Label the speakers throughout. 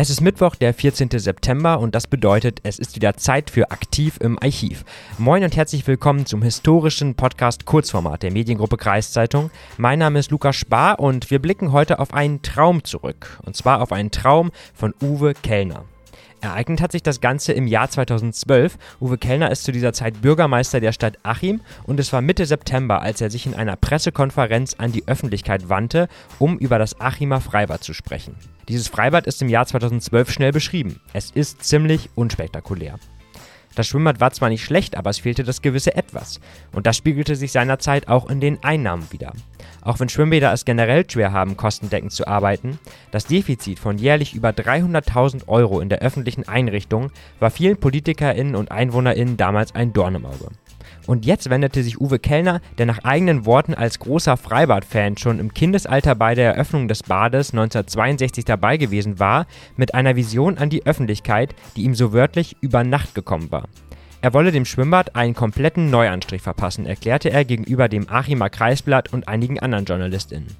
Speaker 1: Es ist Mittwoch, der 14. September und das bedeutet, es ist wieder Zeit für Aktiv im Archiv. Moin und herzlich willkommen zum historischen Podcast Kurzformat der Mediengruppe Kreiszeitung. Mein Name ist Lukas Spar und wir blicken heute auf einen Traum zurück. Und zwar auf einen Traum von Uwe Kellner. Ereignet hat sich das Ganze im Jahr 2012. Uwe Kellner ist zu dieser Zeit Bürgermeister der Stadt Achim und es war Mitte September, als er sich in einer Pressekonferenz an die Öffentlichkeit wandte, um über das Achimer Freibad zu sprechen. Dieses Freibad ist im Jahr 2012 schnell beschrieben. Es ist ziemlich unspektakulär. Das Schwimmbad war zwar nicht schlecht, aber es fehlte das gewisse Etwas. Und das spiegelte sich seinerzeit auch in den Einnahmen wieder. Auch wenn Schwimmbäder es generell schwer haben, kostendeckend zu arbeiten, das Defizit von jährlich über 300.000 Euro in der öffentlichen Einrichtung war vielen PolitikerInnen und EinwohnerInnen damals ein Dorn im Auge. Und jetzt wendete sich Uwe Kellner, der nach eigenen Worten als großer Freibad-Fan schon im Kindesalter bei der Eröffnung des Bades 1962 dabei gewesen war, mit einer Vision an die Öffentlichkeit, die ihm so wörtlich über Nacht gekommen war. Er wolle dem Schwimmbad einen kompletten Neuanstrich verpassen, erklärte er gegenüber dem Achimer Kreisblatt und einigen anderen JournalistInnen.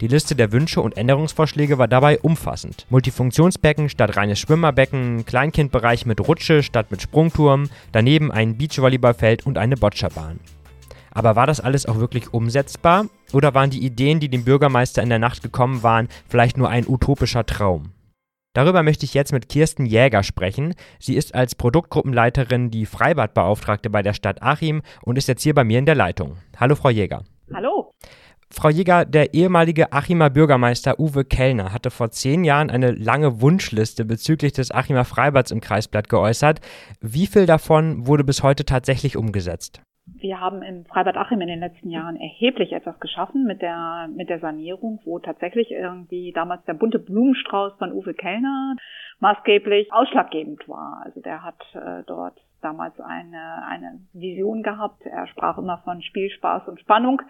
Speaker 1: Die Liste der Wünsche und Änderungsvorschläge war dabei umfassend. Multifunktionsbecken statt reines Schwimmerbecken, Kleinkindbereich mit Rutsche statt mit Sprungturm, daneben ein Beachvolleyballfeld und eine Boccerbahn. Aber war das alles auch wirklich umsetzbar? Oder waren die Ideen, die dem Bürgermeister in der Nacht gekommen waren, vielleicht nur ein utopischer Traum? Darüber möchte ich jetzt mit Kirsten Jäger sprechen. Sie ist als Produktgruppenleiterin die Freibadbeauftragte bei der Stadt Achim und ist jetzt hier bei mir in der Leitung. Hallo, Frau Jäger.
Speaker 2: Hallo.
Speaker 1: Frau Jäger, der ehemalige Achimer Bürgermeister Uwe Kellner hatte vor zehn Jahren eine lange Wunschliste bezüglich des Achimer Freibads im Kreisblatt geäußert. Wie viel davon wurde bis heute tatsächlich umgesetzt?
Speaker 2: Wir haben im Freibad Achim in den letzten Jahren erheblich etwas geschaffen mit der, mit der Sanierung, wo tatsächlich irgendwie damals der bunte Blumenstrauß von Uwe Kellner maßgeblich ausschlaggebend war. Also der hat äh, dort damals eine, eine Vision gehabt. Er sprach immer von Spiel, Spaß und Spannung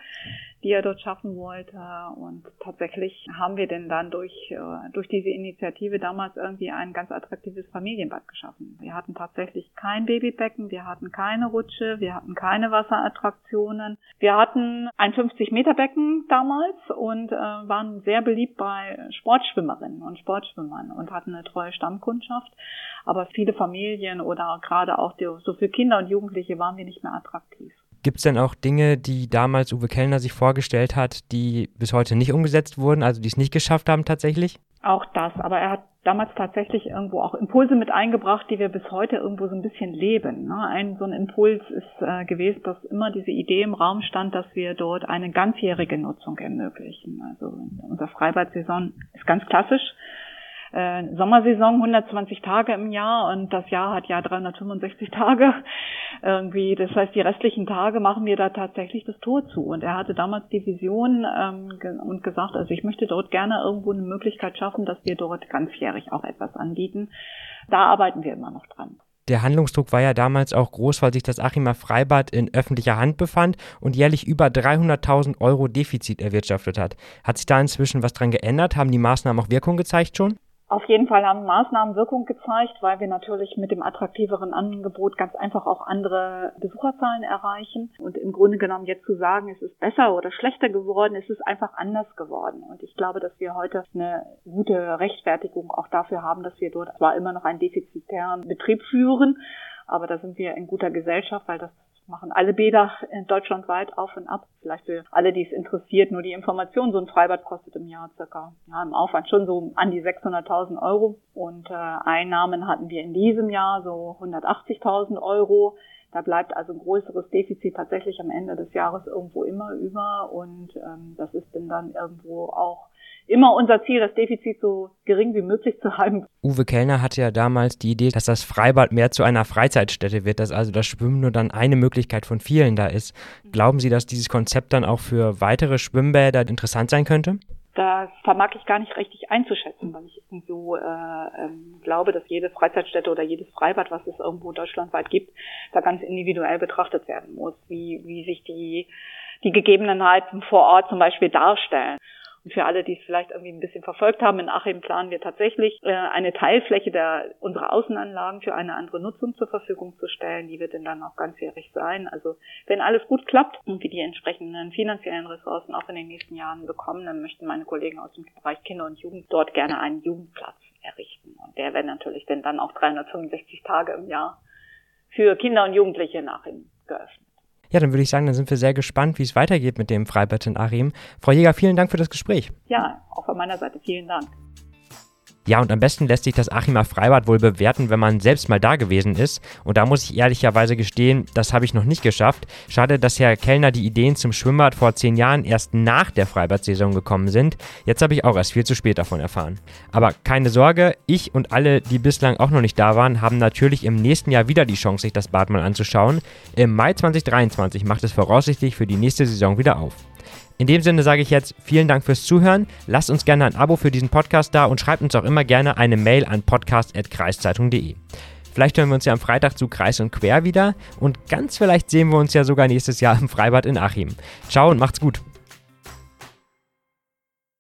Speaker 2: die er dort schaffen wollte. Und tatsächlich haben wir denn dann durch, äh, durch diese Initiative damals irgendwie ein ganz attraktives Familienbad geschaffen. Wir hatten tatsächlich kein Babybecken, wir hatten keine Rutsche, wir hatten keine Wasserattraktionen. Wir hatten ein 50-Meter-Becken damals und äh, waren sehr beliebt bei Sportschwimmerinnen und Sportschwimmern und hatten eine treue Stammkundschaft. Aber viele Familien oder gerade auch die, so für Kinder und Jugendliche waren wir nicht mehr attraktiv.
Speaker 1: Gibt es denn auch Dinge, die damals Uwe Kellner sich vorgestellt hat, die bis heute nicht umgesetzt wurden, also die es nicht geschafft haben tatsächlich?
Speaker 2: Auch das, aber er hat damals tatsächlich irgendwo auch Impulse mit eingebracht, die wir bis heute irgendwo so ein bisschen leben. Ne? Ein so ein Impuls ist äh, gewesen, dass immer diese Idee im Raum stand, dass wir dort eine ganzjährige Nutzung ermöglichen. Also unser Freibad-Saison ist ganz klassisch äh, Sommersaison 120 Tage im Jahr und das Jahr hat ja 365 Tage irgendwie. Das heißt, die restlichen Tage machen wir da tatsächlich das Tor zu. Und er hatte damals die Vision ähm, ge und gesagt, also ich möchte dort gerne irgendwo eine Möglichkeit schaffen, dass wir dort ganzjährig auch etwas anbieten. Da arbeiten wir immer noch dran.
Speaker 1: Der Handlungsdruck war ja damals auch groß, weil sich das Achimer Freibad in öffentlicher Hand befand und jährlich über 300.000 Euro Defizit erwirtschaftet hat. Hat sich da inzwischen was dran geändert? Haben die Maßnahmen auch Wirkung gezeigt schon?
Speaker 2: Auf jeden Fall haben Maßnahmen Wirkung gezeigt, weil wir natürlich mit dem attraktiveren Angebot ganz einfach auch andere Besucherzahlen erreichen. Und im Grunde genommen jetzt zu sagen, es ist besser oder schlechter geworden, es ist einfach anders geworden. Und ich glaube, dass wir heute eine gute Rechtfertigung auch dafür haben, dass wir dort zwar immer noch einen defizitären Betrieb führen, aber da sind wir in guter Gesellschaft, weil das machen alle Bäder in Deutschland weit auf und ab. Vielleicht für alle, die es interessiert, nur die Information. So ein Freibad kostet im Jahr circa, ja, im Aufwand schon so an die 600.000 Euro. Und äh, Einnahmen hatten wir in diesem Jahr so 180.000 Euro. Da bleibt also ein größeres Defizit tatsächlich am Ende des Jahres irgendwo immer über. Und ähm, das ist denn dann irgendwo auch immer unser Ziel, das Defizit so gering wie möglich zu halten.
Speaker 1: Uwe Kellner hatte ja damals die Idee, dass das Freibad mehr zu einer Freizeitstätte wird, dass also das Schwimmen nur dann eine Möglichkeit von vielen da ist. Glauben Sie, dass dieses Konzept dann auch für weitere Schwimmbäder interessant sein könnte?
Speaker 2: Das vermag ich gar nicht richtig einzuschätzen, weil ich so äh, ähm, glaube, dass jede Freizeitstätte oder jedes Freibad, was es irgendwo deutschlandweit gibt, da ganz individuell betrachtet werden muss, wie, wie sich die, die Gegebenheiten vor Ort zum Beispiel darstellen. Und für alle, die es vielleicht irgendwie ein bisschen verfolgt haben, in Achim planen wir tatsächlich äh, eine Teilfläche der unserer Außenanlagen für eine andere Nutzung zur Verfügung zu stellen. Die wird dann auch ganzjährig sein. Also wenn alles gut klappt und wir die entsprechenden finanziellen Ressourcen auch in den nächsten Jahren bekommen, dann möchten meine Kollegen aus dem Bereich Kinder und Jugend dort gerne einen Jugendplatz errichten. Und der wäre natürlich denn dann auch 365 Tage im Jahr für Kinder und Jugendliche nach ihm geöffnet.
Speaker 1: Ja, dann würde ich sagen, dann sind wir sehr gespannt, wie es weitergeht mit dem Freibad in Achim. Frau Jäger, vielen Dank für das Gespräch.
Speaker 2: Ja, auch von meiner Seite vielen Dank.
Speaker 1: Ja, und am besten lässt sich das Achimer Freibad wohl bewerten, wenn man selbst mal da gewesen ist. Und da muss ich ehrlicherweise gestehen, das habe ich noch nicht geschafft. Schade, dass Herr Kellner die Ideen zum Schwimmbad vor zehn Jahren erst nach der Freibad-Saison gekommen sind. Jetzt habe ich auch erst viel zu spät davon erfahren. Aber keine Sorge, ich und alle, die bislang auch noch nicht da waren, haben natürlich im nächsten Jahr wieder die Chance, sich das Bad mal anzuschauen. Im Mai 2023 macht es voraussichtlich für die nächste Saison wieder auf. In dem Sinne sage ich jetzt vielen Dank fürs Zuhören. Lasst uns gerne ein Abo für diesen Podcast da und schreibt uns auch immer gerne eine Mail an podcast.kreiszeitung.de. Vielleicht hören wir uns ja am Freitag zu Kreis und Quer wieder und ganz vielleicht sehen wir uns ja sogar nächstes Jahr im Freibad in Achim. Ciao und macht's gut.